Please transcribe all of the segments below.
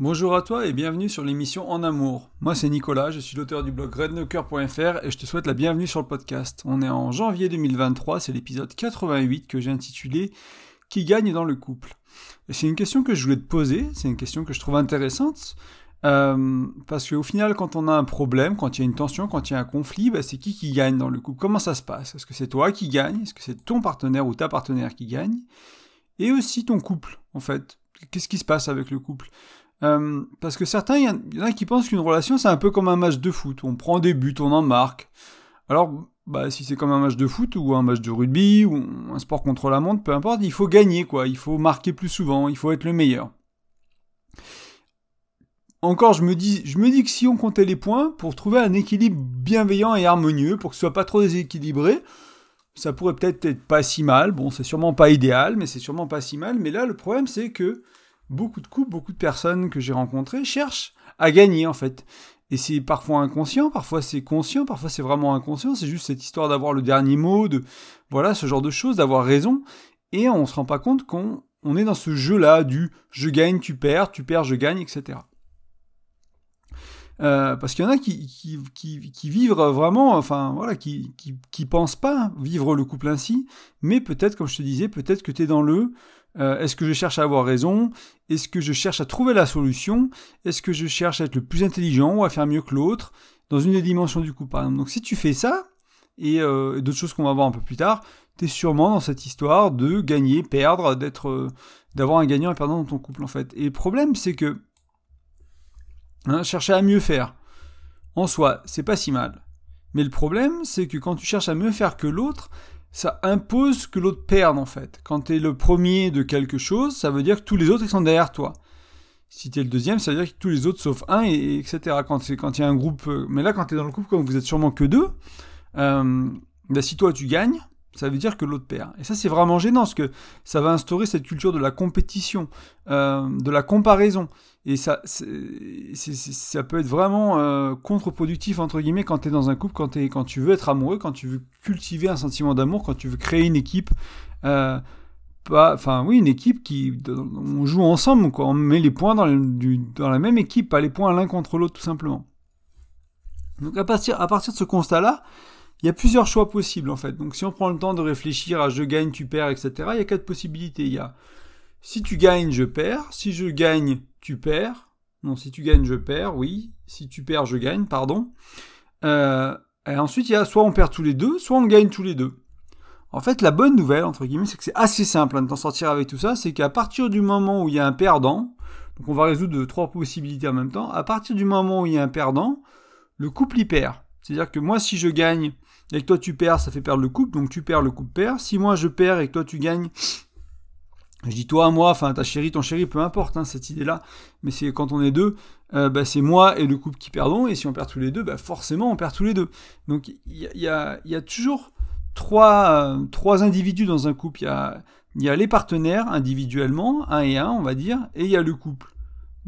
Bonjour à toi et bienvenue sur l'émission En Amour. Moi c'est Nicolas, je suis l'auteur du blog rednocker.fr et je te souhaite la bienvenue sur le podcast. On est en janvier 2023, c'est l'épisode 88 que j'ai intitulé Qui gagne dans le couple? C'est une question que je voulais te poser, c'est une question que je trouve intéressante. Euh, parce qu'au final, quand on a un problème, quand il y a une tension, quand il y a un conflit, bah, c'est qui qui gagne dans le couple? Comment ça se passe? Est-ce que c'est toi qui gagne? Est-ce que c'est ton partenaire ou ta partenaire qui gagne? Et aussi ton couple, en fait. Qu'est-ce qui se passe avec le couple? Euh, parce que certains, il y, en a qui pensent qu'une relation, c'est un peu comme un match de foot. On prend des buts, on en marque. Alors, bah, si c'est comme un match de foot ou un match de rugby ou un sport contre la montre, peu importe, il faut gagner, quoi. Il faut marquer plus souvent, il faut être le meilleur. Encore, je me dis, je me dis que si on comptait les points pour trouver un équilibre bienveillant et harmonieux, pour que ce soit pas trop déséquilibré, ça pourrait peut-être être pas si mal. Bon, c'est sûrement pas idéal, mais c'est sûrement pas si mal. Mais là, le problème, c'est que beaucoup de couples, beaucoup de personnes que j'ai rencontrées cherchent à gagner en fait. Et c'est parfois inconscient, parfois c'est conscient, parfois c'est vraiment inconscient. C'est juste cette histoire d'avoir le dernier mot, de voilà ce genre de choses, d'avoir raison. Et on se rend pas compte qu'on on est dans ce jeu-là du je gagne, tu perds, tu perds, je gagne, etc. Euh, parce qu'il y en a qui, qui, qui, vivent vraiment, enfin voilà, qui, qui, qui pensent pas vivre le couple ainsi, mais peut-être, comme je te disais, peut-être que tu es dans le euh, est-ce que je cherche à avoir raison? Est-ce que je cherche à trouver la solution? Est-ce que je cherche à être le plus intelligent ou à faire mieux que l'autre? Dans une des dimensions du coup, par exemple. Donc si tu fais ça, et euh, d'autres choses qu'on va voir un peu plus tard, tu es sûrement dans cette histoire de gagner, perdre, d'être, euh, d'avoir un gagnant et un perdant dans ton couple en fait. Et le problème, c'est que hein, chercher à mieux faire, en soi, c'est pas si mal. Mais le problème, c'est que quand tu cherches à mieux faire que l'autre, ça impose que l'autre perde en fait. Quand tu es le premier de quelque chose, ça veut dire que tous les autres sont derrière toi. Si tu es le deuxième, ça veut dire que tous les autres sauf un, et, etc. Quand il y a un groupe... Euh, mais là, quand tu es dans le couple, comme vous êtes sûrement que deux, euh, bah, si toi tu gagnes, ça veut dire que l'autre perd. Et ça, c'est vraiment gênant, parce que ça va instaurer cette culture de la compétition, euh, de la comparaison. Et ça, ça peut être vraiment euh, contre-productif, entre guillemets, quand tu es dans un couple, quand, tu veux être amoureux, quand tu veux cultiver un sentiment d'amour, quand tu veux créer une équipe. Euh, enfin, oui, une équipe qui. On joue ensemble. On met les points dans, la même équipe, pas les points l'un contre l'autre, tout simplement. Donc, à partir de ce constat-là, il y a plusieurs choix possibles, en fait. Donc, si on prend le temps de réfléchir à je gagne, tu perds, etc., il y a quatre possibilités. Il y a si tu gagnes, je perds. Si je gagne, tu perds. Non, si tu gagnes, je perds, oui. Si tu perds, je gagne, pardon. Euh, et ensuite, il y a soit on perd tous les deux, soit on gagne tous les deux. En fait, la bonne nouvelle, entre guillemets, c'est que c'est assez simple hein, de t'en sortir avec tout ça. C'est qu'à partir du moment où il y a un perdant, donc on va résoudre trois possibilités en même temps, à partir du moment où il y a un perdant, le couple y perd. C'est-à-dire que moi, si je gagne et que toi tu perds, ça fait perdre le couple, donc tu perds, le couple perd. Si moi je perds et que toi tu gagnes, je dis toi, moi, enfin ta chérie, ton chéri, peu importe hein, cette idée-là, mais c'est quand on est deux, euh, bah, c'est moi et le couple qui perdons, et si on perd tous les deux, bah, forcément on perd tous les deux. Donc il y a, toujours trois, euh, trois individus dans un couple. Il y a les partenaires individuellement, un et un, on va dire, et il y a le couple.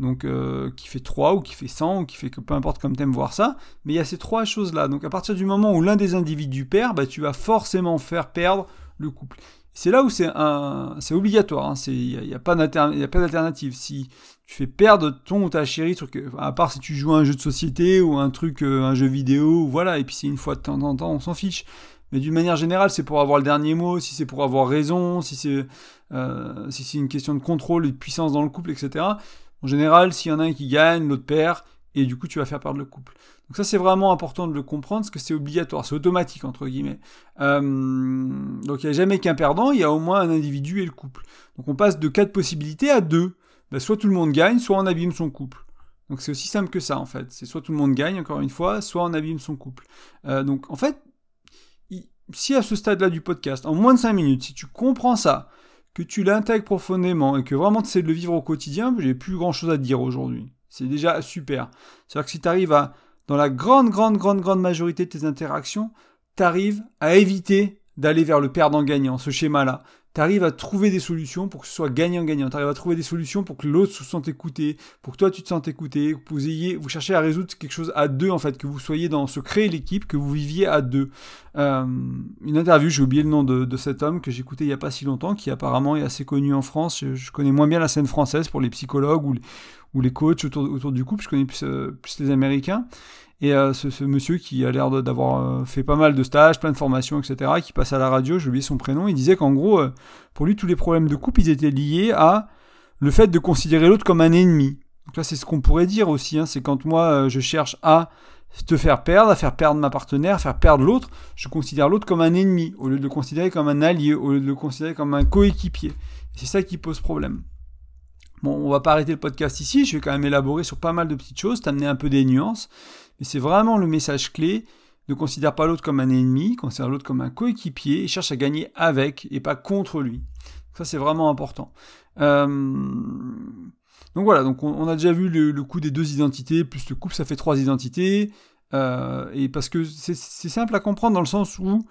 Donc euh, qui fait 3 ou qui fait 100 ou qui fait que peu importe comme t'aimes voir ça, mais il y a ces trois choses-là. Donc à partir du moment où l'un des individus perd, bah, tu vas forcément faire perdre le couple. C'est là où c'est un, c'est obligatoire. Il hein. n'y a, pas d'alternative. Si tu fais perdre ton ou ta chérie, à part si tu joues à un jeu de société ou un truc, euh, un jeu vidéo, voilà, et puis c'est une fois de temps en temps, on s'en fiche. Mais d'une manière générale, c'est pour avoir le dernier mot, si c'est pour avoir raison, euh, si c'est une question de contrôle et de puissance dans le couple, etc. En général, s'il y en a un qui gagne, l'autre perd, et du coup tu vas faire perdre le couple. Donc ça c'est vraiment important de le comprendre parce que c'est obligatoire, c'est automatique entre guillemets. Euh, donc il n'y a jamais qu'un perdant, il y a au moins un individu et le couple. Donc on passe de quatre possibilités à deux. Ben, soit tout le monde gagne, soit on abîme son couple. Donc c'est aussi simple que ça en fait. C'est soit tout le monde gagne encore une fois, soit on abîme son couple. Euh, donc en fait, si à ce stade-là du podcast, en moins de 5 minutes, si tu comprends ça, que tu l'intègres profondément et que vraiment tu sais de le vivre au quotidien, j'ai plus grand chose à dire aujourd'hui. C'est déjà super. C'est-à-dire que si tu arrives à, dans la grande, grande, grande, grande majorité de tes interactions, tu arrives à éviter d'aller vers le perdant-gagnant, ce schéma-là tu arrives à trouver des solutions pour que ce soit gagnant-gagnant. Tu arrives à trouver des solutions pour que l'autre se sente écouté, pour que toi tu te sentes écouté, que vous ayez, vous cherchez à résoudre quelque chose à deux en fait, que vous soyez dans ce créer l'équipe, que vous viviez à deux. Euh, une interview, j'ai oublié le nom de, cet homme que j'écoutais il y a pas si longtemps, qui apparemment est assez connu en France. Je, connais moins bien la scène française pour les psychologues ou les coachs autour, du couple, je connais plus, plus les Américains. Et ce, monsieur qui a l'air d'avoir fait pas mal de stages, plein de formations, etc., qui passe à la radio, j'ai oublié son prénom, il disait qu'en gros, pour lui, tous les problèmes de couple, ils étaient liés à le fait de considérer l'autre comme un ennemi. Donc là, c'est ce qu'on pourrait dire aussi, hein, c'est quand moi, je cherche à te faire perdre, à faire perdre ma partenaire, faire perdre l'autre, je considère l'autre comme un ennemi, au lieu de le considérer comme un allié, au lieu de le considérer comme un coéquipier. C'est ça qui pose problème. Bon, on va pas arrêter le podcast ici, je vais quand même élaborer sur pas mal de petites choses, t'amener un peu des nuances, mais c'est vraiment le message clé, ne considère pas l'autre comme un ennemi, considère l'autre comme un coéquipier, et cherche à gagner avec et pas contre lui. Ça c'est vraiment important. Euh, donc voilà, donc on, a déjà vu le, coup des deux identités, plus le couple, ça fait trois identités. Euh, et parce que c'est simple à comprendre dans le sens où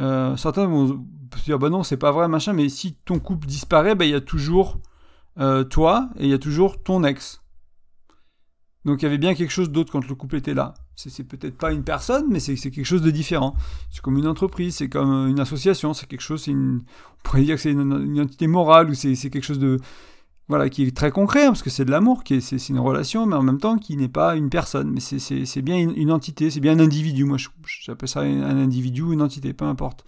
euh, certains vont se dire bah non c'est pas vrai machin, mais si ton couple disparaît, bah, il y a toujours euh, toi et il y a toujours ton ex. Donc il y avait bien quelque chose d'autre quand le couple était là. C'est peut-être pas une personne, mais c'est quelque chose de différent. C'est comme une entreprise, c'est comme une association, c'est quelque chose, on pourrait dire que c'est une, une, entité morale ou c'est quelque chose de, voilà, qui est très concret, hein, parce que c'est de l'amour, c'est une relation, mais en même temps qui n'est pas une personne, mais c'est bien une, entité, c'est bien un individu, moi j'appelle ça un individu ou une entité, peu importe.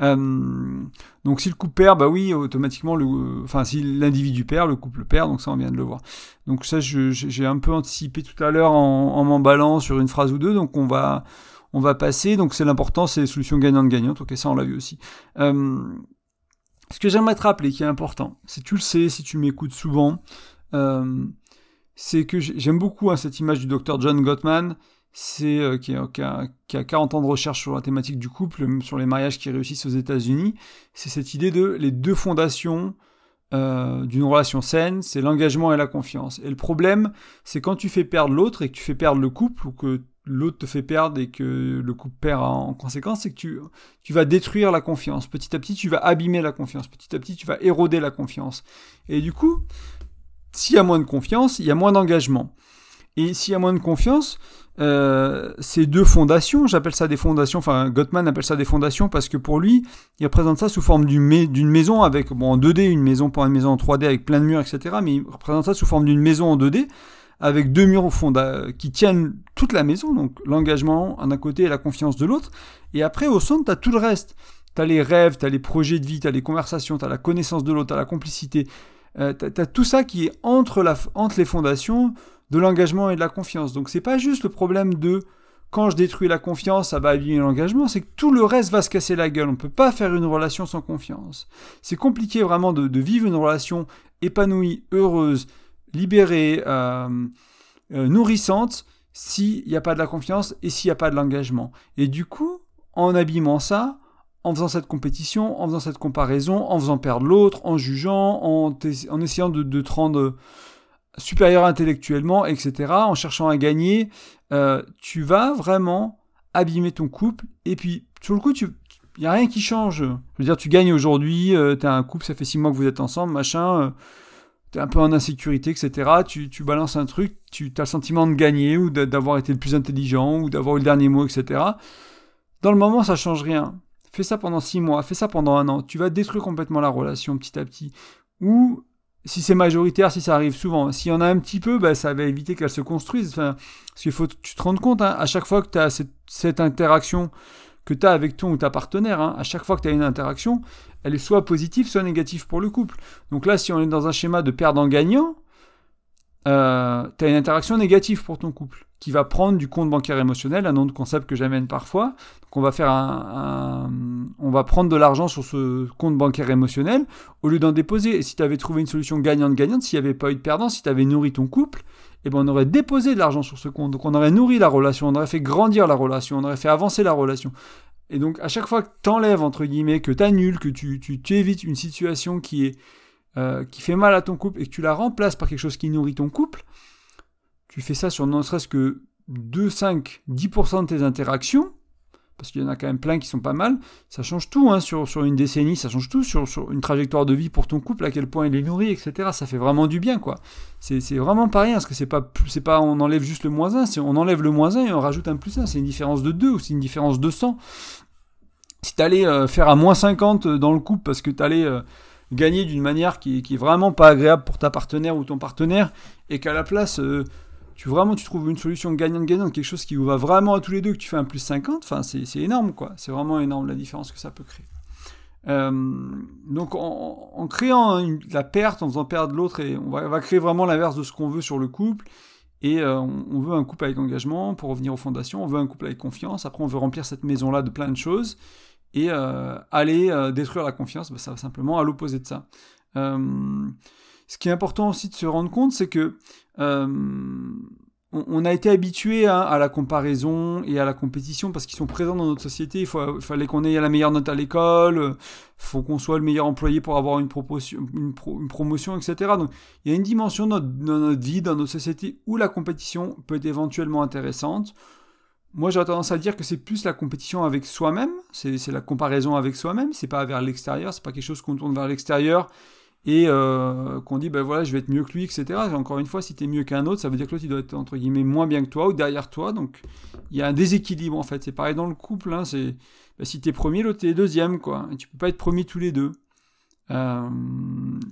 Euh, donc si le couple perd, bah oui, automatiquement, le, enfin si l'individu perd, le couple perd, donc ça on vient de le voir. Donc ça j'ai un peu anticipé tout à l'heure en, en m'emballant sur une phrase ou deux, donc on va, on va passer, donc c'est l'important, c'est les solutions gagnantes-gagnantes, ok ça on l'a vu aussi. Euh, ce que j'aimerais te rappeler, qui est important, si tu le sais, si tu m'écoutes souvent, euh, c'est que j'aime beaucoup hein, cette image du docteur John Gottman, c'est euh, qui, a, 40 ans de recherche sur la thématique du couple, sur les mariages qui réussissent aux États-Unis. C'est cette idée de les deux fondations euh, d'une relation saine, c'est l'engagement et la confiance. Et le problème, c'est quand tu fais perdre l'autre et que tu fais perdre le couple ou que l'autre te fait perdre et que le couple perd en conséquence, c'est que tu, tu vas détruire la confiance. Petit à petit, tu vas abîmer la confiance. Petit à petit, tu vas éroder la confiance. Et du coup, s'il y a moins de confiance, il y a moins d'engagement. Et s'il y a moins de confiance, euh, ces deux fondations, j'appelle ça des fondations, enfin Gottman appelle ça des fondations parce que pour lui, il représente ça sous forme d'une maison avec, bon en 2D, une maison pour une maison en 3D avec plein de murs, etc. Mais il représente ça sous forme d'une maison en 2D avec deux murs au fond qui tiennent toute la maison, donc l'engagement d'un côté et la confiance de l'autre. Et après, au centre, tu as tout le reste. Tu as les rêves, tu as les projets de vie, tu as les conversations, tu as la connaissance de l'autre, tu as la complicité. Euh, tu as, tout ça qui est entre, les fondations de l'engagement et de la confiance. Donc c'est pas juste le problème de quand je détruis la confiance, ça va abîmer l'engagement, c'est que tout le reste va se casser la gueule. On ne peut pas faire une relation sans confiance. C'est compliqué vraiment de, vivre une relation épanouie, heureuse, libérée, euh, euh, nourrissante, s'il n'y a pas de la confiance et s'il n'y a pas de l'engagement. Et du coup, en abîmant ça, en faisant cette compétition, en faisant cette comparaison, en faisant perdre l'autre, en jugeant, en, en essayant de, de, te rendre supérieur intellectuellement, etc., en cherchant à gagner, euh, tu vas vraiment abîmer ton couple. Et puis, sur le coup, il n'y a rien qui change. Je veux dire, tu gagnes aujourd'hui, tu as un couple, ça fait six mois que vous êtes ensemble, machin t'es un peu en insécurité, etc. Tu, tu balances un truc, tu as le sentiment de gagner ou d'avoir été le plus intelligent ou d'avoir eu le dernier mot, etc. Dans le moment, ça change rien. Fais ça pendant six mois, fais ça pendant un an. Tu vas détruire complètement la relation petit à petit. Ou si c'est majoritaire, si ça arrive souvent, s'il y en a un petit peu, bah, ça va éviter qu'elle se construise. Enfin, parce qu'il faut tu te rendes compte, hein, à chaque fois que tu as cette, cette interaction que tu as avec ton ou ta partenaire, hein, à chaque fois que tu as une interaction, elle est soit positive, soit négative pour le couple. Donc là, si on est dans un schéma de perdant-gagnant, euh, tu as une interaction négative pour ton couple, qui va prendre du compte bancaire émotionnel, un autre concept que j'amène parfois. Donc on va faire un, on va prendre de l'argent sur ce compte bancaire émotionnel au lieu d'en déposer. Et si tu avais trouvé une solution gagnante-gagnante, s'il n'y avait pas eu de perdant, si tu avais nourri ton couple, eh ben on aurait déposé de l'argent sur ce compte. Donc on aurait nourri la relation, on aurait fait grandir la relation, on aurait fait avancer la relation. Et donc à chaque fois que tu enlèves, entre guillemets, que tu annules, que tu, tu, évites une situation qui, est, euh, qui fait mal à ton couple et que tu la remplaces par quelque chose qui nourrit ton couple, tu fais ça sur ne serait-ce que 2, 5, 10% de tes interactions, parce qu'il y en a quand même plein qui sont pas mal, ça change tout hein, sur, sur une décennie, ça change tout sur, sur, une trajectoire de vie pour ton couple, à quel point il est nourri, etc. Ça fait vraiment du bien, quoi. C'est vraiment pas rien, parce que c'est pas, c'est pas on enlève juste le moins 1, on enlève le moins 1 et on rajoute un plus 1, c'est une différence de 2 ou c'est une différence de 100. Si t'allais euh, faire un moins 50 dans le couple parce que t'allais... Euh, gagner d'une manière qui, qui est vraiment pas agréable pour ta partenaire ou ton partenaire, et qu'à la place, euh, tu vraiment tu trouves une solution gagnante-gagnante, quelque chose qui vous va vraiment à tous les deux, que tu fais un plus 50, enfin c'est énorme quoi, c'est vraiment énorme la différence que ça peut créer. Euh, donc en, créant la perte, en faisant perdre l'autre, et on va, créer vraiment l'inverse de ce qu'on veut sur le couple. Et euh, on, veut un couple avec engagement pour revenir aux fondations, on veut un couple avec confiance, après on veut remplir cette maison-là de plein de choses, et euh, aller détruire la confiance, ben, ça va simplement à l'opposé de ça. ce qui est important aussi de se rendre compte, c'est que on, a été habitué à, la comparaison et à la compétition parce qu'ils sont présents dans notre société. Il, fallait qu'on ait la meilleure note à l'école, faut qu'on soit le meilleur employé pour avoir une, une, promotion, etc. Donc il y a une dimension dans notre, vie, dans notre société, où la compétition peut être éventuellement intéressante. Moi, j'ai tendance à dire que c'est plus la compétition avec soi-même, c'est la comparaison avec soi-même, c'est pas vers l'extérieur, c'est pas quelque chose qu'on tourne vers l'extérieur et euh, qu'on dit ben voilà je vais être mieux que lui etc encore une fois si tu es mieux qu'un autre ça veut dire que l'autre il doit être entre guillemets moins bien que toi ou derrière toi. Donc il y a un déséquilibre en fait. C'est pareil dans le couple hein, ben, si es premier l'autre est deuxième quoi. Et tu peux pas être premier tous les deux. Euh,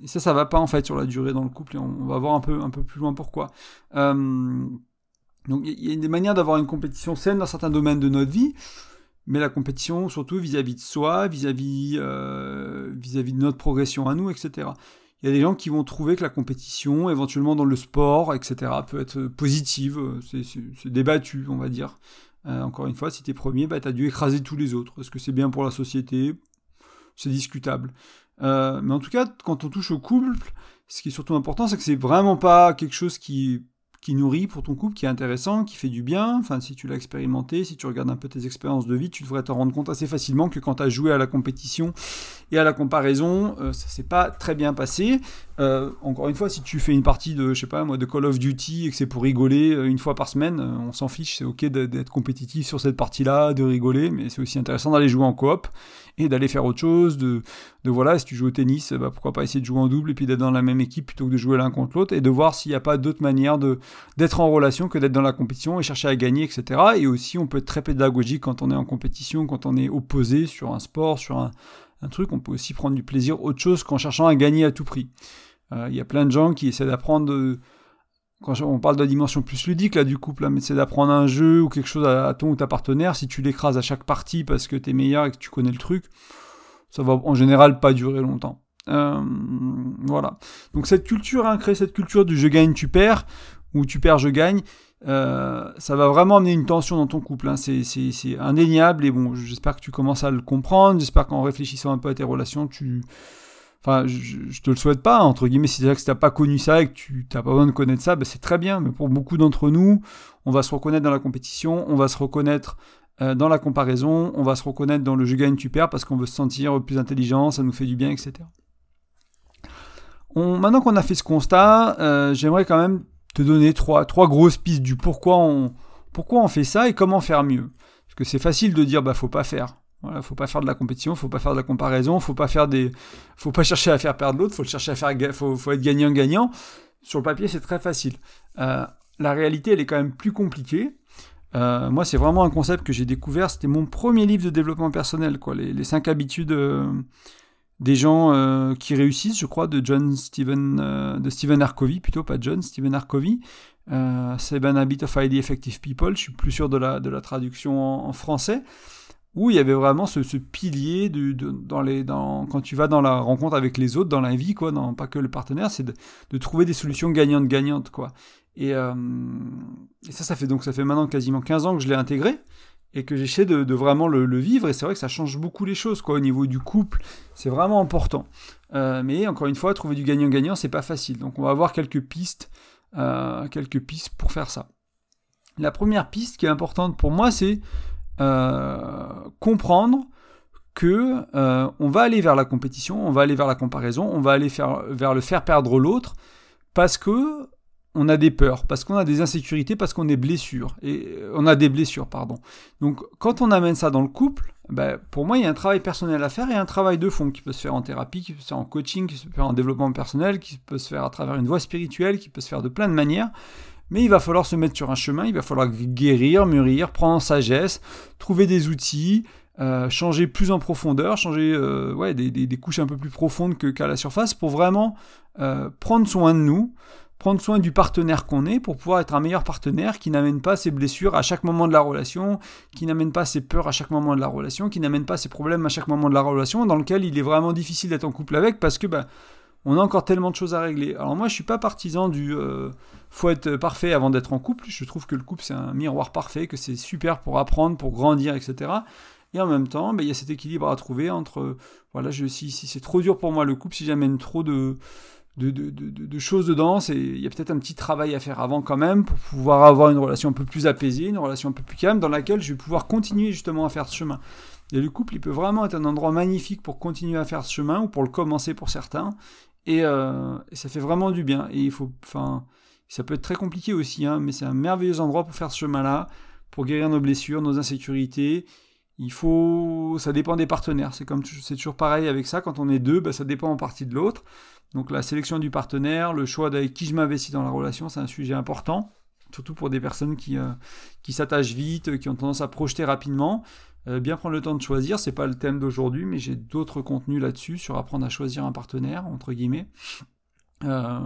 et ça ça va pas en fait sur la durée dans le couple et on, va voir un peu un peu plus loin pourquoi. Euh, donc il y a des manières d'avoir une compétition saine dans certains domaines de notre vie mais la compétition surtout vis-à-vis de soi, vis-à-vis euh, vis-à-vis de notre progression à nous, etc. Il y a des gens qui vont trouver que la compétition, éventuellement dans le sport, etc., peut être positive, c'est débattu, on va dire. Euh, encore une fois, si tu es premier, bah, tu as dû écraser tous les autres. Est-ce que c'est bien pour la société? C'est discutable. Euh, mais en tout cas, quand on touche au couple, ce qui est surtout important, c'est que c'est vraiment pas quelque chose qui qui nourrit pour ton couple, qui est intéressant, qui fait du bien. Enfin, si tu l'as expérimenté, si tu regardes un peu tes expériences de vie, tu devrais te rendre compte assez facilement que quand tu as joué à la compétition et à la comparaison, euh, ça s'est pas très bien passé. Euh, encore une fois, si tu fais une partie de, je sais pas moi, de Call of Duty et que c'est pour rigoler euh, une fois par semaine, on s'en fiche, c'est ok d'être compétitif sur cette partie-là, de rigoler, mais c'est aussi intéressant d'aller jouer en coop et d'aller faire autre chose, de, de voilà, si tu joues au tennis, bah, pourquoi pas essayer de jouer en double et puis d'être dans la même équipe plutôt que de jouer l'un contre l'autre et de voir s'il n'y a pas d'autres manières d'être en relation que d'être dans la compétition et chercher à gagner, etc. Et aussi, on peut être très pédagogique quand on est en compétition, quand on est opposé sur un sport, sur un, un truc, on peut aussi prendre du plaisir autre chose qu'en cherchant à gagner à tout prix. Euh, il y a plein de gens qui essaient d'apprendre quand on parle de la dimension plus ludique là du couple, mais c'est d'apprendre un jeu ou quelque chose à, ton ou ta partenaire, si tu l'écrases à chaque partie parce que tu es meilleur et que tu connais le truc, ça va en général pas durer longtemps. Euh, voilà. Donc cette culture, hein, créer cette culture du je gagne, tu perds, ou tu perds, je gagne, euh, ça va vraiment amener une tension dans ton couple. Hein. C'est indéniable et bon, j'espère que tu commences à le comprendre. J'espère qu'en réfléchissant un peu à tes relations, tu, Enfin, je, te le souhaite pas, entre guillemets, si tu n'as pas connu ça et que tu n'as pas besoin de connaître ça, ben c'est très bien. Mais pour beaucoup d'entre nous, on va se reconnaître dans la compétition, on va se reconnaître euh, dans la comparaison, on va se reconnaître dans le je gagne, tu perds, parce qu'on veut se sentir plus intelligent, ça nous fait du bien, etc. Maintenant qu'on a fait ce constat, euh, j'aimerais quand même te donner trois, trois grosses pistes du pourquoi on, pourquoi on fait ça et comment faire mieux. Parce que c'est facile de dire, bah faut pas faire. Voilà, faut pas faire de la compétition, faut pas faire de la comparaison, faut pas faire des, faut pas chercher à faire perdre l'autre, faut chercher à faire, faut, faut être gagnant-gagnant. Sur le papier, c'est très facile. Euh, la réalité, elle est quand même plus compliquée. Euh, moi, c'est vraiment un concept que j'ai découvert. C'était mon premier livre de développement personnel, quoi. Les, les cinq habitudes euh, des gens qui réussissent, je crois, de John Steven, de Stephen plutôt pas John, Stephen Arcovy. Seven Habits of Highly Effective People. Je suis plus sûr de la, de la traduction en français où il y avait vraiment ce, pilier de, dans les, dans, quand tu vas dans la rencontre avec les autres, dans la vie, quoi, dans, pas que le partenaire, c'est de, trouver des solutions gagnantes-gagnantes, quoi. Euh, et, ça, ça fait donc ça fait maintenant quasiment 15 ans que je l'ai intégré et que j'essaie de, vraiment le, vivre. Et c'est vrai que ça change beaucoup les choses, quoi, au niveau du couple. C'est vraiment important. Euh, mais encore une fois, trouver du gagnant-gagnant, c'est pas facile. Donc on va avoir quelques pistes, euh, quelques pistes pour faire ça. La première piste qui est importante pour moi, c'est euh, comprendre que on va aller vers la compétition, on va aller vers la comparaison, on va aller faire, vers le faire perdre l'autre parce que on a des peurs, parce qu'on a des insécurités, parce qu'on est blessure et euh, on a des blessures, pardon. Donc quand on amène ça dans le couple, ben, pour moi il y a un travail personnel à faire et un travail de fond qui peut se faire en thérapie, qui peut se faire en coaching, qui peut se faire en développement personnel, qui peut se faire à travers une voie spirituelle, qui peut se faire de plein de manières. Mais il va falloir se mettre sur un chemin, il va falloir guérir, mûrir, prendre en sagesse, trouver des outils, euh, changer plus en profondeur, changer euh, ouais, des, couches un peu plus profondes qu'à la surface pour vraiment prendre soin de nous, prendre soin du partenaire qu'on est pour pouvoir être un meilleur partenaire qui n'amène pas ses blessures à chaque moment de la relation, qui n'amène pas ses peurs à chaque moment de la relation, qui n'amène pas ses problèmes à chaque moment de la relation, dans lequel il est vraiment difficile d'être en couple avec parce que bah, on a encore tellement de choses à régler. Alors moi je suis pas partisan du faut être parfait avant d'être en couple, je trouve que le couple c'est un miroir parfait, que c'est super pour apprendre, pour grandir, etc. Et en même temps, ben, il y a cet équilibre à trouver entre, voilà, je, si, si c'est trop dur pour moi le couple, si j'amène trop de, de, de, choses dedans, il y a peut-être un petit travail à faire avant quand même pour pouvoir avoir une relation un peu plus apaisée, une relation un peu plus calme, dans laquelle je vais pouvoir continuer justement à faire ce chemin. Et le couple, il peut vraiment être un endroit magnifique pour continuer à faire ce chemin, ou pour le commencer pour certains, et, euh, et ça fait vraiment du bien. Et il faut, enfin, ça peut être très compliqué aussi, hein, mais c'est un merveilleux endroit pour faire ce chemin-là, pour guérir nos blessures, nos insécurités, il faut, ça dépend des partenaires. C'est comme c'est toujours pareil avec ça. Quand on est deux, bah, ça dépend en partie de l'autre. Donc la sélection du partenaire, le choix d'avec qui je m'investis dans la relation, c'est un sujet important, surtout pour des personnes qui, euh, s'attachent vite, qui ont tendance à projeter rapidement. Euh, bien prendre le temps de choisir, c'est pas le thème d'aujourd'hui, mais j'ai d'autres contenus là-dessus sur apprendre à choisir un partenaire entre guillemets. Euh,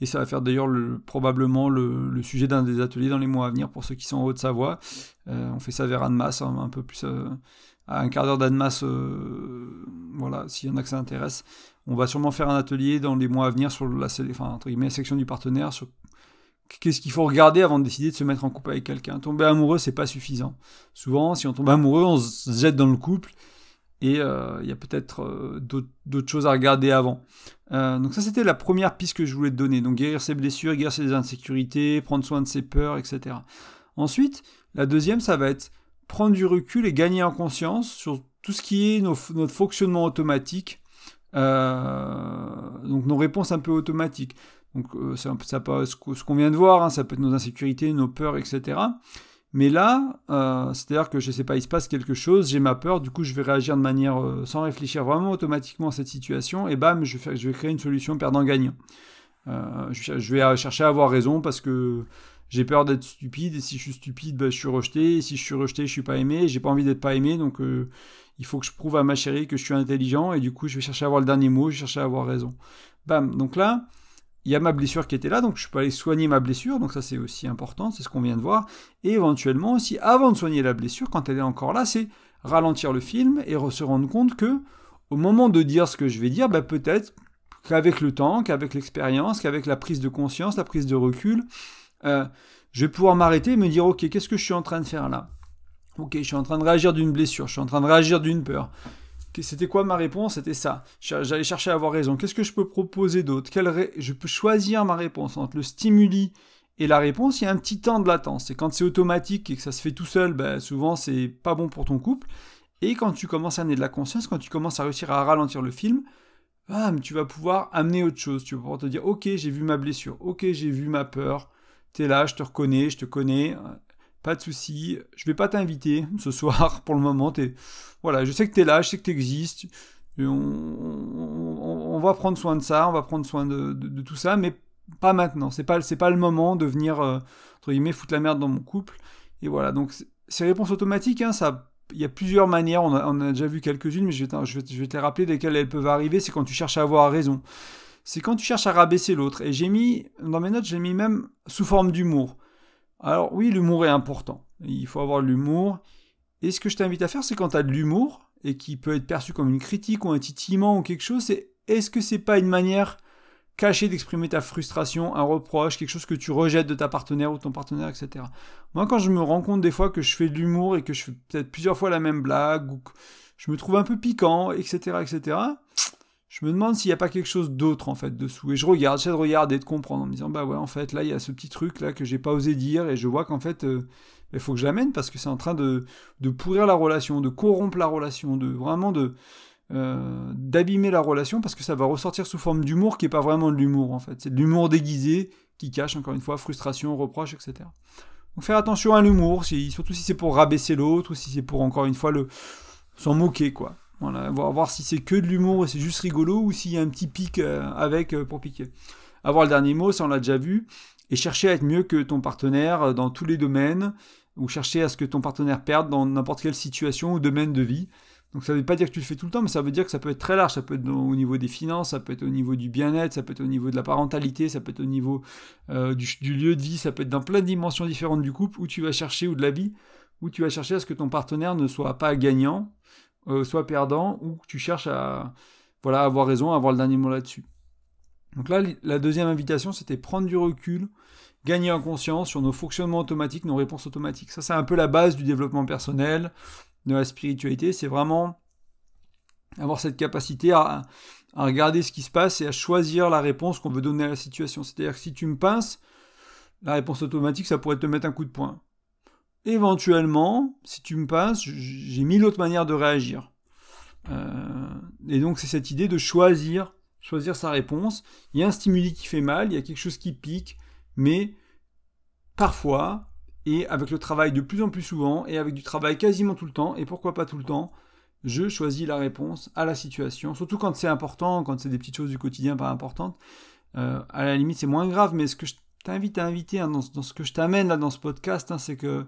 et ça va faire d'ailleurs probablement le, sujet d'un des ateliers dans les mois à venir pour ceux qui sont en Haute-Savoie. On fait ça vers Annemasse, hein, un peu plus un quart d'heure d'Annemasse. Euh, voilà, s'il y en a que ça intéresse. On va sûrement faire un atelier dans les mois à venir sur la, section du partenaire, sur qu'est-ce qu'il faut regarder avant de décider de se mettre en couple avec quelqu'un. Tomber amoureux, c'est pas suffisant. Souvent, si on tombe amoureux, on se jette dans le couple et euh, il y a peut-être euh, d'autres choses à regarder avant. Euh, donc ça c'était la première piste que je voulais te donner. Donc guérir ses blessures, guérir ses insécurités, prendre soin de ses peurs, etc. Ensuite, la deuxième, ça va être prendre du recul et gagner en conscience sur tout ce qui est notre fonctionnement automatique, donc nos réponses un peu automatiques. Donc ça, ça peut, ce qu'on vient de voir, hein, ça peut être nos insécurités, nos peurs, etc. Mais là, euh, c'est-à-dire que je ne sais pas, il se passe quelque chose, j'ai ma peur, du coup je vais réagir de manière euh, sans réfléchir vraiment automatiquement à cette situation, et bam, je vais, créer une solution perdant-gagnant. Euh, je, vais chercher à avoir raison parce que j'ai peur d'être stupide, et si je suis stupide, ben, je suis rejeté, et si je suis rejeté, je suis pas aimé, j'ai pas envie d'être pas aimé, donc il faut que je prouve à ma chérie que je suis intelligent, et du coup je vais chercher à avoir le dernier mot, je vais chercher à avoir raison. Bam, donc là, il y a ma blessure qui était là, donc je peux aller soigner ma blessure, donc ça c'est aussi important, c'est ce qu'on vient de voir. Et éventuellement aussi, avant de soigner la blessure, quand elle est encore là, c'est ralentir le film et se rendre compte que au moment de dire ce que je vais dire, bah, peut-être qu'avec le temps, qu'avec l'expérience, qu'avec la prise de conscience, la prise de recul, euh, je vais pouvoir m'arrêter et me dire, ok, qu'est-ce que je suis en train de faire là? Ok, je suis en train de réagir d'une blessure, je suis en train de réagir d'une peur. C'était quoi ma réponse? C'était ça. J'allais chercher à avoir raison. Qu'est-ce que je peux proposer d'autre? Je peux choisir ma réponse entre le stimuli et la réponse? Il y a un petit temps de latence. Et quand c'est automatique et que ça se fait tout seul, ben, souvent c'est pas bon pour ton couple. Et quand tu commences à amener de la conscience, quand tu commences à réussir à ralentir le film, tu vas pouvoir amener autre chose. Tu vas pouvoir te dire, ok, j'ai vu ma blessure, ok, j'ai vu ma peur. T'es là, je te reconnais, je te connais pas de souci, je vais pas t'inviter ce soir pour le moment. Es... Voilà, je sais que tu es là, je sais que tu existes. On, va prendre soin de ça, on va prendre soin de, tout ça, mais pas maintenant. C'est pas, pas le moment de venir, euh, entre guillemets, foutre la merde dans mon couple. Et voilà, donc ces réponses automatiques, hein, ça, il y a plusieurs manières, on a, déjà vu quelques-unes, mais je vais, je, vais, te rappeler desquelles elles peuvent arriver, c'est quand tu cherches à avoir raison. C'est quand tu cherches à rabaisser l'autre. Et j'ai mis, dans mes notes, j'ai mis même sous forme d'humour. Alors oui, l'humour est important. Il faut avoir l'humour. Et ce que je t'invite à faire, c'est quand tu as de l'humour, et qui peut être perçu comme une critique ou un titillement ou quelque chose, c'est est-ce que c'est pas une manière cachée d'exprimer ta frustration, un reproche, quelque chose que tu rejettes de ta partenaire ou ton partenaire, etc. Moi, quand je me rends compte des fois que je fais de l'humour et que je fais peut-être plusieurs fois la même blague, ou que je me trouve un peu piquant, etc., etc., je me demande s'il n'y a pas quelque chose d'autre en fait dessous. Et je regarde, j'essaie de regarder, et de comprendre en me disant bah ouais en fait là il y a ce petit truc là que j'ai pas osé dire et je vois qu'en fait euh, il faut que je l'amène parce que c'est en train de, pourrir la relation, de corrompre la relation, de vraiment euh, d'abîmer la relation parce que ça va ressortir sous forme d'humour qui est pas vraiment de l'humour en fait. C'est de l'humour déguisé qui cache encore une fois frustration, reproche, etc. Donc faire attention à l'humour, surtout si c'est pour rabaisser l'autre ou si c'est pour encore une fois le s'en moquer quoi. Voilà, voir, voir si c'est que de l'humour et c'est juste rigolo ou s'il y a un petit pic euh, avec euh, pour piquer. Avoir le dernier mot, ça on l'a déjà vu. Et chercher à être mieux que ton partenaire euh, dans tous les domaines. ou chercher à ce que ton partenaire perde dans n'importe quelle situation ou domaine de vie. Donc ça ne veut pas dire que tu le fais tout le temps, mais ça veut dire que ça peut être très large. Ça peut être au niveau des finances, ça peut être au niveau du bien-être, ça peut être au niveau de la parentalité, ça peut être au niveau euh, du, lieu de vie, ça peut être dans plein de dimensions différentes du couple où tu vas chercher, ou de la vie, où tu vas chercher à ce que ton partenaire ne soit pas gagnant, euh, soit perdant, ou que tu cherches à voilà, avoir raison, à avoir le dernier mot là-dessus. Donc là, la deuxième invitation, c'était prendre du recul, gagner en conscience sur nos fonctionnements automatiques, nos réponses automatiques. Ça, c'est un peu la base du développement personnel, de la spiritualité. C'est vraiment avoir cette capacité à, regarder ce qui se passe et à choisir la réponse qu'on veut donner à la situation. C'est-à-dire que si tu me pinces, la réponse automatique, ça pourrait te mettre un coup de poing. Éventuellement, si tu me pinces, j'ai mille autres manières de réagir. Euh, et donc c'est cette idée de choisir, choisir sa réponse. Il y a un stimuli qui fait mal, il y a quelque chose qui pique, mais parfois, et avec le travail de plus en plus souvent, et avec du travail quasiment tout le temps, et pourquoi pas tout le temps, je choisis la réponse à la situation, surtout quand c'est important, quand c'est des petites choses du quotidien pas importantes. Euh, à la limite, c'est moins grave, mais ce que je t'invite à inviter hein, dans, ce que je t'amène là dans ce podcast, hein, c'est que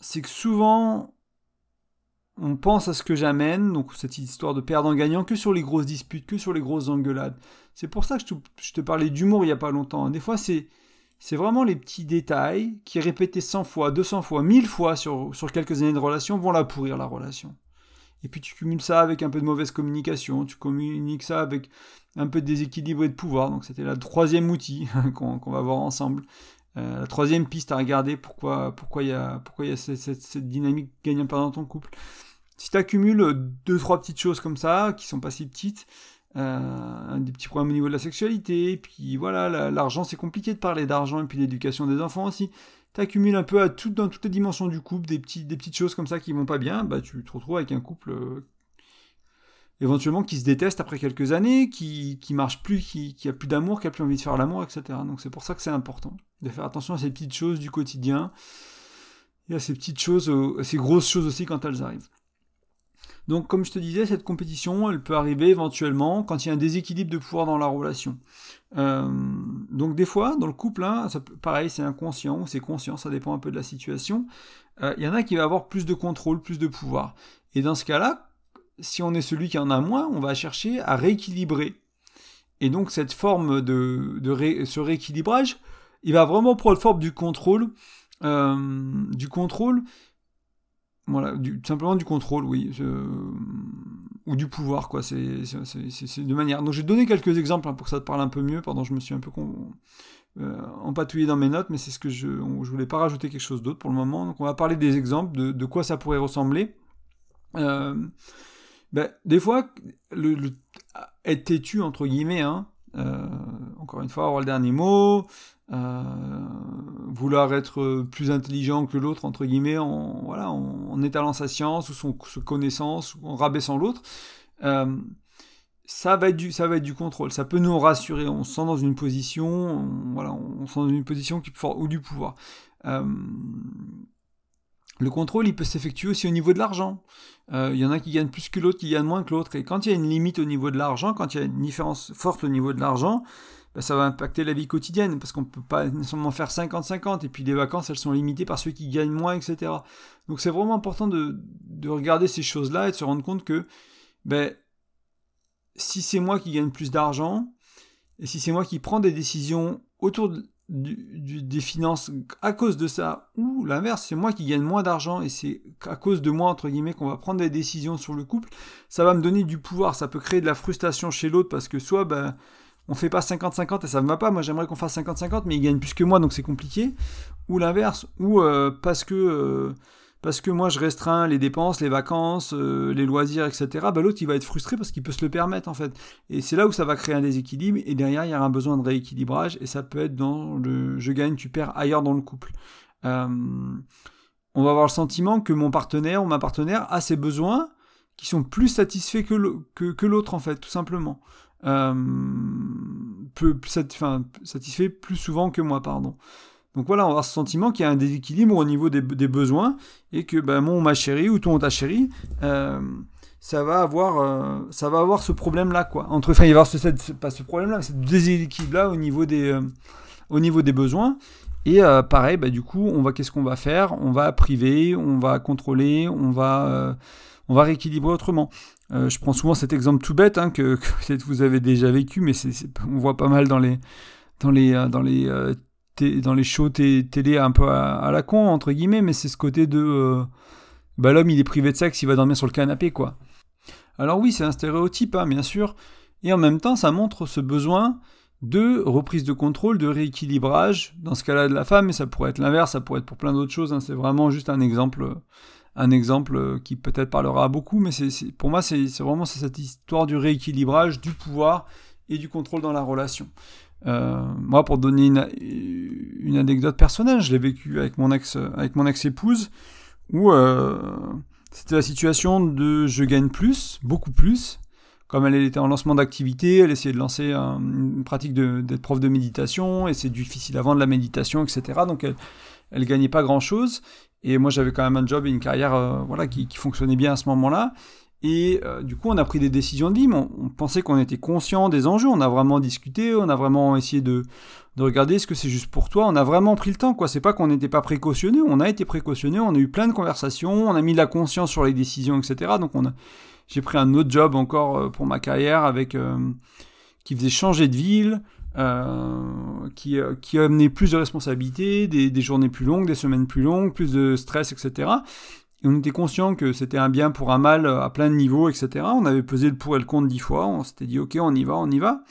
c'est que souvent on pense à ce que j'amène, donc cette histoire de perdre en gagnant, que sur les grosses disputes, que sur les grosses engueulades. C'est pour ça que je te, parlais d'humour il n'y a pas longtemps. Des fois, c'est, c'est vraiment les petits détails qui, répétés 100 fois, 200 fois, 1000 fois sur, sur quelques années de relation, vont la pourrir, la relation. Et puis tu cumules ça avec un peu de mauvaise communication, tu communiques ça avec un peu de déséquilibre et de pouvoir. Donc c'était le troisième outil qu'on, va voir ensemble. Euh, la troisième piste à regarder pourquoi pourquoi il y a pourquoi y a cette, dynamique gagnant-perdant dans ton couple. Si tu accumules deux, trois petites choses comme ça, qui sont pas si petites, euh, des petits problèmes au niveau de la sexualité, puis voilà, l'argent, c'est compliqué de parler d'argent, et puis l'éducation des enfants aussi. Tu accumules un peu à tout, dans toutes les dimensions du couple, des, petits, des petites choses comme ça qui vont pas bien, bah tu te retrouves avec un couple euh, éventuellement qui se déteste après quelques années, qui, qui marche plus, qui, qui a plus d'amour, qui a plus envie de faire l'amour, etc. Donc c'est pour ça que c'est important de faire attention à ces petites choses du quotidien et à ces petites choses, à ces grosses choses aussi quand elles arrivent. Donc, comme je te disais, cette compétition, elle peut arriver éventuellement quand il y a un déséquilibre de pouvoir dans la relation. Euh, donc, des fois, dans le couple, hein, pareil, c'est inconscient ou c'est conscient, ça dépend un peu de la situation. Euh, il y en a qui va avoir plus de contrôle, plus de pouvoir. Et dans ce cas-là, si on est celui qui en a moins, on va chercher à rééquilibrer. Et donc, cette forme de, ce rééquilibrage, il va vraiment prendre forme du contrôle, euh, du contrôle voilà, du, simplement du contrôle, oui. ou du pouvoir, quoi. C'est de manière. Donc, je vais donner quelques exemples hein, pour que ça te parle un peu mieux. Pardon, je me suis un peu euh, empatouillé dans mes notes, mais c'est ce que je. Je voulais pas rajouter quelque chose d'autre pour le moment. Donc, on va parler des exemples de, de quoi ça pourrait ressembler. Ben, des fois, être têtu, entre guillemets, hein, euh, encore une fois, avoir le dernier mot, euh, vouloir être plus intelligent que l'autre, entre guillemets, en, voilà, en, étalant sa science ou son, connaissance, ou en rabaissant l'autre, euh, ça va, être du, ça va être du contrôle. Ça peut nous rassurer. On se sent dans une position, on, voilà, on se sent dans une position qui, ou du pouvoir. Euh, le contrôle, il peut s'effectuer aussi au niveau de l'argent. Il y en a qui gagnent plus que l'autre, qui gagnent moins que l'autre. Et quand il y a une limite au niveau de l'argent, quand il y a une différence forte au niveau de l'argent, bah, ça va impacter la vie quotidienne, parce qu'on ne peut pas nécessairement faire 50-50, et puis les vacances, elles sont limitées par ceux qui gagnent moins, etc. Donc c'est vraiment important de, regarder ces choses-là et de se rendre compte que ben, si c'est moi qui gagne plus d'argent, et si c'est moi qui prends des décisions autour des finances à cause de ça, ou l'inverse, c'est moi qui gagne moins d'argent et c'est à cause de moi, entre guillemets, qu'on va prendre des décisions sur le couple, ça va me donner du pouvoir, ça peut créer de la frustration chez l'autre parce que soit ben, on fait pas 50-50 et ça me va pas, moi j'aimerais qu'on fasse 50-50 mais il gagne plus que moi donc c'est compliqué, ou l'inverse, ou euh, parce que euh, parce que moi je restreins les dépenses, les vacances, euh, les loisirs, etc. Bah, l'autre il va être frustré parce qu'il peut se le permettre en fait. Et c'est là où ça va créer un déséquilibre et derrière il y a un besoin de rééquilibrage et ça peut être dans le je gagne, tu perds ailleurs dans le couple. on va avoir le sentiment que mon partenaire ou ma partenaire a ses besoins qui sont plus satisfaits que l'autre en fait, tout simplement euh, satisfait plus souvent que moi, pardon. Donc voilà, on va avoir ce sentiment qu'il y a un déséquilibre au niveau des, besoins et que ben, mon ma chérie ou ton ta chérie, euh, ça va avoir euh, ça va avoir ce problème là. Entre enfin il va y avoir ce, problème là, ce déséquilibre là au niveau des euh, au niveau des besoins Et euh, pareil, bah, du coup, qu'est-ce qu'on va faire? On va priver, on va contrôler, on va, on va rééquilibrer autrement. Je prends souvent cet exemple tout bête hein, que, peut-être vous avez déjà vécu, mais on voit pas mal dans les, dans les, dans les, dans les shows télé un peu à, la con entre guillemets, mais c'est ce côté de, bah, l'homme il est privé de sexe, il va dormir sur le canapé quoi. Alors oui, c'est un stéréotype, hein, bien sûr, et en même temps, ça montre ce besoin de reprise de contrôle, de rééquilibrage, dans ce cas-là de la femme, mais ça pourrait être l'inverse, ça pourrait être pour plein d'autres choses, hein. c'est vraiment juste un exemple, un exemple qui peut-être parlera à beaucoup, mais pour moi c'est, vraiment cette histoire du rééquilibrage, du pouvoir et du contrôle dans la relation. Euh, moi, pour donner une, anecdote personnelle, je l'ai vécu avec mon ex, avec mon ex-épouse, où euh, c'était la situation de je gagne plus, beaucoup plus, comme elle était en lancement d'activité, elle essayait de lancer une pratique d'être prof de méditation, et c'est difficile à vendre la méditation, etc. Donc elle, elle gagnait pas grand-chose. Et moi, j'avais quand même un job et une carrière euh, voilà, qui, fonctionnait bien à ce moment-là. Et euh, du coup, on a pris des décisions de vie, mais on, pensait qu'on était conscient des enjeux. On a vraiment discuté, on a vraiment essayé de, de regarder est-ce que c'est juste pour toi. On a vraiment pris le temps, quoi. C'est pas qu'on n'était pas précautionné, on a été précautionné, on a eu plein de conversations, on a mis de la conscience sur les décisions, etc. Donc j'ai pris un autre job encore euh, pour ma carrière avec euh, qui faisait changer de ville, qui, qui amenait plus de responsabilités, des, journées plus longues, des semaines plus longues, plus de stress, etc. Et on était conscient que c'était un bien pour un mal à plein de niveaux, etc. On avait pesé le pour et le contre dix fois, on s'était dit ok, on y va, on y va.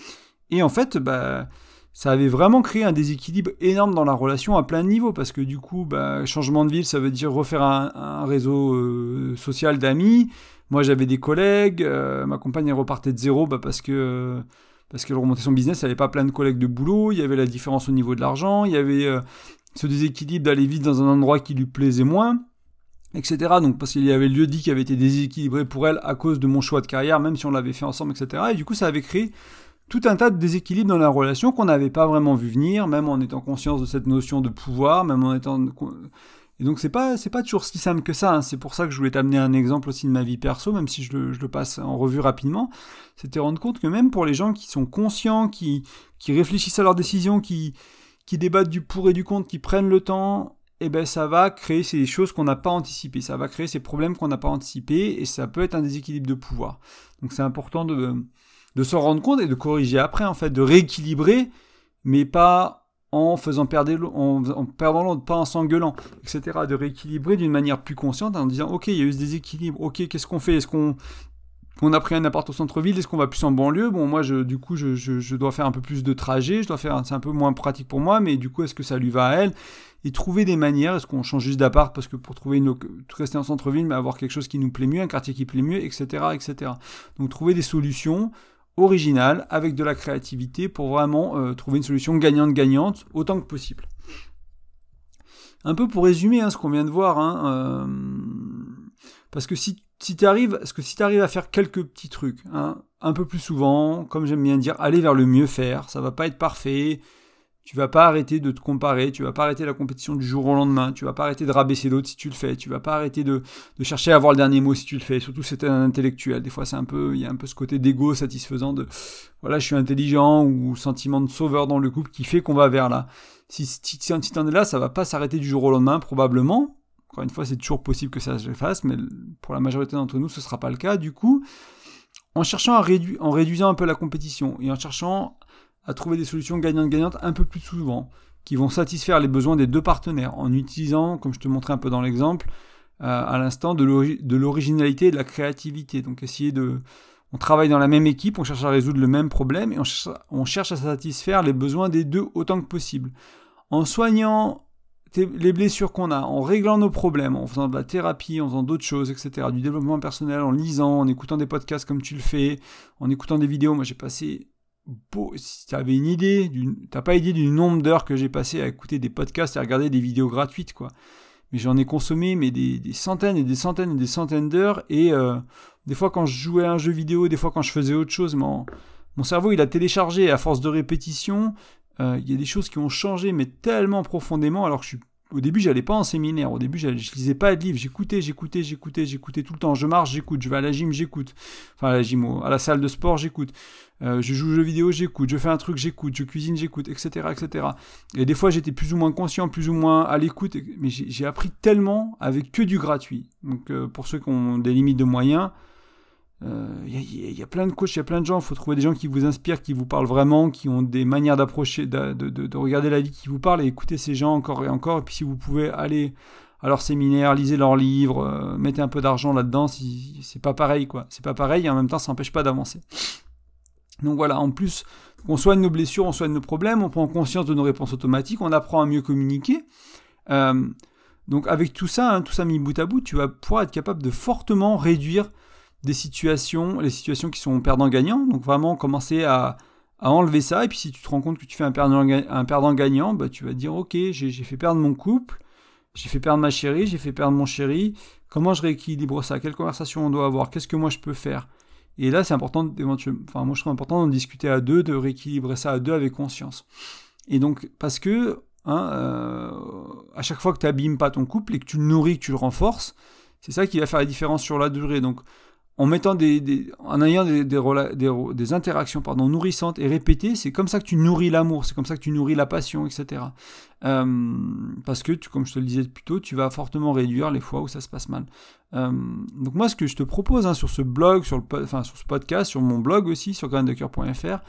Et en fait, bah, ça avait vraiment créé un déséquilibre énorme dans la relation à plein de niveaux, parce que du coup, bah, changement de ville, ça veut dire refaire un, réseau social d'amis, moi, j'avais des collègues, euh, ma compagne elle repartait de zéro bah, parce que parce qu'elle remontait son business, elle n'avait pas plein de collègues de boulot, il y avait la différence au niveau de l'argent, il y avait euh, ce déséquilibre d'aller vite dans un endroit qui lui plaisait moins, etc. Donc parce qu'il y avait le lieu dit qui avait été déséquilibré pour elle à cause de mon choix de carrière, même si on l'avait fait ensemble, etc. Et du coup, ça avait créé tout un tas de déséquilibres dans la relation qu'on n'avait pas vraiment vu venir, même en étant conscience de cette notion de pouvoir, même en étant et donc c'est pas c'est pas toujours si simple que ça. Hein. C'est pour ça que je voulais t'amener un exemple aussi de ma vie perso, même si je le, passe en revue rapidement. C'était rendre compte que même pour les gens qui sont conscients, qui qui réfléchissent à leurs décisions, qui qui débattent du pour et du contre, qui prennent le temps, eh ben ça va créer ces choses qu'on n'a pas anticipées. Ça va créer ces problèmes qu'on n'a pas anticipés et ça peut être un déséquilibre de pouvoir. Donc c'est important de s'en rendre compte et de corriger après en fait, de rééquilibrer, mais pas en faisant perdre en, en perdant l'autre, pas en s'engueulant, etc. De rééquilibrer d'une manière plus consciente en disant ok, il y a eu ce déséquilibre, ok, qu'est-ce qu'on fait? Est-ce qu'on on a pris un appart au centre-ville, est-ce qu'on va plus en banlieue? Bon, moi, je, du coup, je, dois faire un peu plus de trajet, je dois faire, c'est un peu moins pratique pour moi, mais du coup, est-ce que ça lui va à elle? Et trouver des manières, est-ce qu'on change juste d'appart parce que pour trouver une, rester en centre-ville, mais avoir quelque chose qui nous plaît mieux, un quartier qui plaît mieux, etc., etc. Donc, trouver des solutions original, avec de la créativité, pour vraiment euh, trouver une solution gagnante-gagnante autant que possible. Un peu pour résumer hein, ce qu'on vient de voir, hein, euh, parce que si, si tu arrives, que si arrives à faire quelques petits trucs, hein, un peu plus souvent, comme j'aime bien dire, aller vers le mieux faire, ça va pas être parfait, tu vas pas arrêter de te comparer, tu vas pas arrêter la compétition du jour au lendemain, tu vas pas arrêter de rabaisser d'autres si tu le fais, tu vas pas arrêter de, chercher à avoir le dernier mot si tu le fais. Surtout c'est un intellectuel. Des fois c'est un peu, il y a un peu ce côté d'ego satisfaisant de, voilà, je suis intelligent ou sentiment de sauveur dans le couple qui fait qu'on va vers là. Si, si, si es là, ça va pas s'arrêter du jour au lendemain probablement. Encore une fois, c'est toujours possible que ça se fasse, mais pour la majorité d'entre nous, ce sera pas le cas. Du coup, en cherchant à réduire, en réduisant un peu la compétition et en cherchant à trouver des solutions gagnantes-gagnantes un peu plus souvent, qui vont satisfaire les besoins des deux partenaires, en utilisant, comme je te montrais un peu dans l'exemple, euh, à l'instant, de l'originalité et de la créativité. Donc essayer de... On travaille dans la même équipe, on cherche à résoudre le même problème et on cherche à satisfaire les besoins des deux autant que possible. En soignant les blessures qu'on a, en réglant nos problèmes, en faisant de la thérapie, en faisant d'autres choses, etc., du développement personnel, en lisant, en écoutant des podcasts comme tu le fais, en écoutant des vidéos. Moi, j'ai passé si tu avais une idée, t'as pas idée du nombre d'heures que j'ai passé à écouter des podcasts et à regarder des vidéos gratuites, quoi. Mais j'en ai consommé mais des, centaines et des centaines et des centaines d'heures. Et euh, des fois, quand je jouais à un jeu vidéo, des fois, quand je faisais autre chose, mon, mon cerveau, il a téléchargé. à force de répétition, euh, il y a des choses qui ont changé, mais tellement profondément, alors que au début, j'allais pas en séminaire. Au début, je lisais pas de livres. J'écoutais, j'écoutais, j'écoutais, j'écoutais tout le temps. Je marche, j'écoute. Je vais à la gym, j'écoute. Enfin, à la à la salle de sport, j'écoute. Euh, je joue aux jeux vidéo, j'écoute. Je fais un truc, j'écoute. Je cuisine, j'écoute, etc., etc. Et des fois, j'étais plus ou moins conscient, plus ou moins à l'écoute. Mais j'ai appris tellement avec que du gratuit. Donc, euh, pour ceux qui ont des limites de moyens, il euh, y, a plein de coachs, il y a plein de gens. Il faut trouver des gens qui vous inspirent, qui vous parlent vraiment, qui ont des manières d'approcher, de, de, de, regarder la vie qui vous parlent et écouter ces gens encore et encore. Et puis si vous pouvez aller à leur séminaire, lisez leurs livres, euh, mettez un peu d'argent là-dedans, c'est pas pareil quoi. C'est pas pareil et en même temps ça n'empêche pas d'avancer. Donc voilà, en plus, on soigne nos blessures, on soigne nos problèmes, on prend conscience de nos réponses automatiques, on apprend à mieux communiquer. Euh, donc avec tout ça, hein, tout ça mis bout à bout, tu vas pouvoir être capable de fortement réduire des situations, les situations qui sont perdant-gagnant. Donc vraiment commencer à, enlever ça. Et puis si tu te rends compte que tu fais un perdant-gagnant, bah, tu vas dire ok, j'ai fait perdre mon couple, j'ai fait perdre ma chérie, j'ai fait perdre mon chéri. Comment je rééquilibre ça? Quelle conversation on doit avoir? Qu'est-ce que moi je peux faire? Et là, c'est important, enfin moi je trouve important d'en discuter à deux, de rééquilibrer ça à deux avec conscience. Et donc parce que hein, euh, à chaque fois que tu n'abîmes pas ton couple et que tu le nourris, que tu le renforces, c'est ça qui va faire la différence sur la durée. Donc en mettant des, en ayant des, des, interactions pardon, nourrissantes et répétées, c'est comme ça que tu nourris l'amour, c'est comme ça que tu nourris la passion, etc. Euh, parce que, tu, comme je te le disais plus tôt, tu vas fortement réduire les fois où ça se passe mal. Euh, donc moi, ce que je te propose hein, sur ce blog, sur, le, enfin, sur ce podcast, sur mon blog aussi, sur graindecoeur.fr,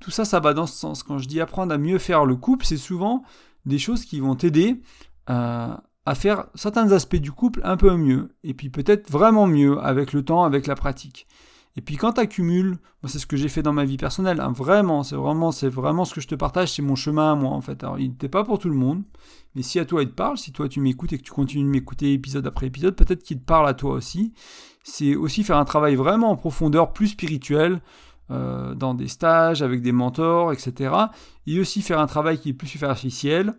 tout ça, ça va dans ce sens. Quand je dis apprendre à mieux faire le couple, c'est souvent des choses qui vont t'aider à à faire certains aspects du couple un peu mieux, et puis peut-être vraiment mieux avec le temps, avec la pratique. Et puis quand tu accumules, moi c'est ce que j'ai fait dans ma vie personnelle, hein, vraiment, c'est vraiment, c'est vraiment ce que je te partage, c'est mon chemin à moi en fait. Alors il n'était pas pour tout le monde, mais si à toi il te parle, si toi tu m'écoutes et que tu continues de m'écouter épisode après épisode, peut-être qu'il te parle à toi aussi. C'est aussi faire un travail vraiment en profondeur, plus spirituel, euh, dans des stages, avec des mentors, etc. Et aussi faire un travail qui est plus superficiel,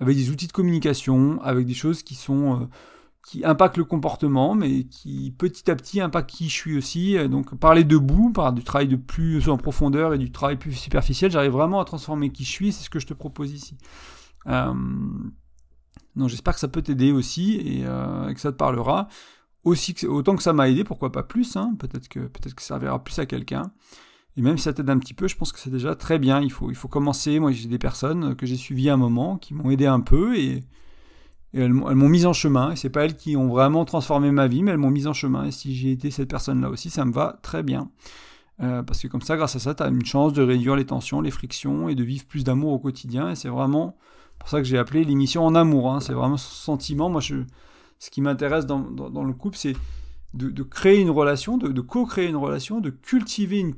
avec des outils de communication, avec des choses qui sont euh, qui impactent le comportement, mais qui petit à petit impactent qui je suis aussi. Donc parler debout, par du travail de plus en profondeur et du travail plus superficiel, j'arrive vraiment à transformer qui je suis, c'est ce que je te propose ici. Euh, j'espère que ça peut t'aider aussi euh, et, que ça te parlera. Aussi, autant que ça m'a aidé, pourquoi pas plus, hein. peut-être que, peut que ça servira plus à quelqu'un. Et même si ça t'aide un petit peu, je pense que c'est déjà très bien. Il faut, il faut commencer. Moi, j'ai des personnes que j'ai suivies à un moment qui m'ont aidé un peu et, elles, m'ont mis en chemin. Et c'est pas elles qui ont vraiment transformé ma vie, mais elles m'ont mis en chemin. Et si j'ai été cette personne-là aussi, ça me va très bien. Euh, parce que comme ça, grâce à ça, tu as une chance de réduire les tensions, les frictions et de vivre plus d'amour au quotidien. Et c'est vraiment pour ça que j'ai appelé l'émission En Amour. Hein. C'est vraiment ce sentiment. Moi, je, ce qui m'intéresse dans, dans, le couple, c'est de, créer une relation, de co-créer une relation, de cultiver une,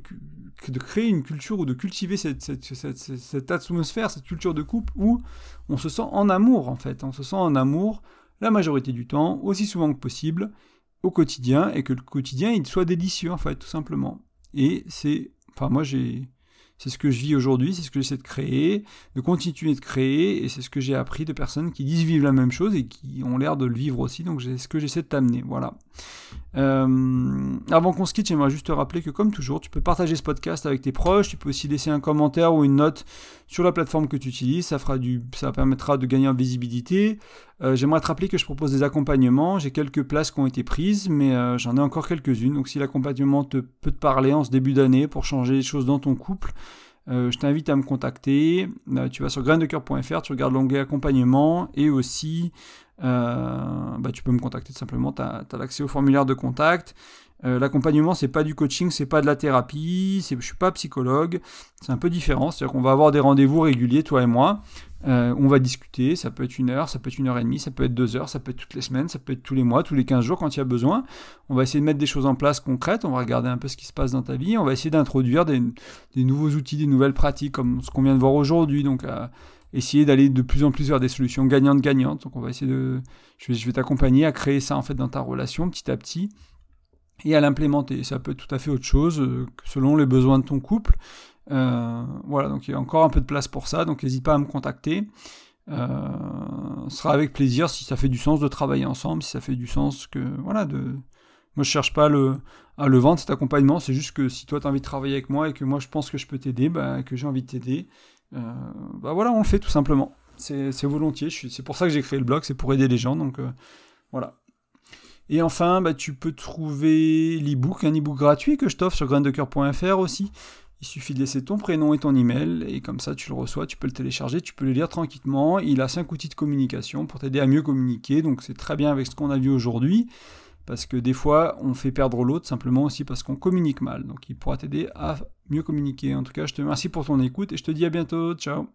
de créer une culture ou de cultiver cette, cette, atmosphère, cette culture de couple où on se sent en amour en fait. On se sent en amour la majorité du temps, aussi souvent que possible, au quotidien, et que le quotidien il soit délicieux en fait, tout simplement. Et c'est. Enfin, moi j'ai c'est ce que je vis aujourd'hui, c'est ce que j'essaie de créer, de continuer de créer, et c'est ce que j'ai appris de personnes qui disent vivre la même chose et qui ont l'air de le vivre aussi, donc c'est ce que j'essaie de t'amener, voilà. Euh, avant qu'on se quitte, j'aimerais juste te rappeler que comme toujours, tu peux partager ce podcast avec tes proches, tu peux aussi laisser un commentaire ou une note sur la plateforme que tu utilises, ça, ça permettra de gagner en visibilité. Euh, j'aimerais te rappeler que je propose des accompagnements, j'ai quelques places qui ont été prises, mais euh, j'en ai encore quelques-unes, donc si l'accompagnement te, peut te parler en ce début d'année pour changer les choses dans ton couple, euh, je t'invite à me contacter. tu vas sur graindecoeur.fr, tu regardes l'onglet accompagnement et aussi bah, tu peux me contacter tout simplement. Tu as, l'accès au formulaire de contact. Euh, l'accompagnement, c'est pas du coaching, c'est pas de la thérapie, je suis pas psychologue, c'est un peu différent. C'est-à-dire qu'on va avoir des rendez-vous réguliers, toi et moi. Euh, on va discuter, ça peut être une heure, ça peut être une heure et demie, ça peut être deux heures, ça peut être toutes les semaines, ça peut être tous les mois, tous les 15 jours quand il y a besoin. On va essayer de mettre des choses en place concrètes, on va regarder un peu ce qui se passe dans ta vie, on va essayer d'introduire des, nouveaux outils, des nouvelles pratiques comme ce qu'on vient de voir aujourd'hui. Donc, euh, essayer d'aller de plus en plus vers des solutions gagnantes-gagnantes. Donc, on va essayer de. Je vais, je vais t'accompagner à créer ça en fait dans ta relation petit à petit et à l'implémenter. Ça peut être tout à fait autre chose euh, selon les besoins de ton couple. Euh, voilà, donc il y a encore un peu de place pour ça, donc n'hésite pas à me contacter. Euh, ce sera avec plaisir si ça fait du sens de travailler ensemble, si ça fait du sens que voilà de moi je cherche pas à le vendre cet accompagnement, c'est juste que si toi tu as envie de travailler avec moi et que moi je pense que je peux t'aider, bah, que j'ai envie de t'aider, bah voilà on le fait tout simplement. c'est volontiers. C'est pour ça que j'ai créé le blog, c'est pour aider les gens. Donc voilà. Et enfin, bah, tu peux trouver l'ebook, un ebook gratuit que je t'offre sur graindecoeur.fr aussi. Il suffit de laisser ton prénom et ton email, et comme ça tu le reçois, tu peux le télécharger, tu peux le lire tranquillement. Il a 5 outils de communication pour t'aider à mieux communiquer, donc c'est très bien avec ce qu'on a vu aujourd'hui, parce que des fois on fait perdre l'autre simplement aussi parce qu'on communique mal. Donc il pourra t'aider à mieux communiquer. En tout cas, je te remercie pour ton écoute et je te dis à bientôt. Ciao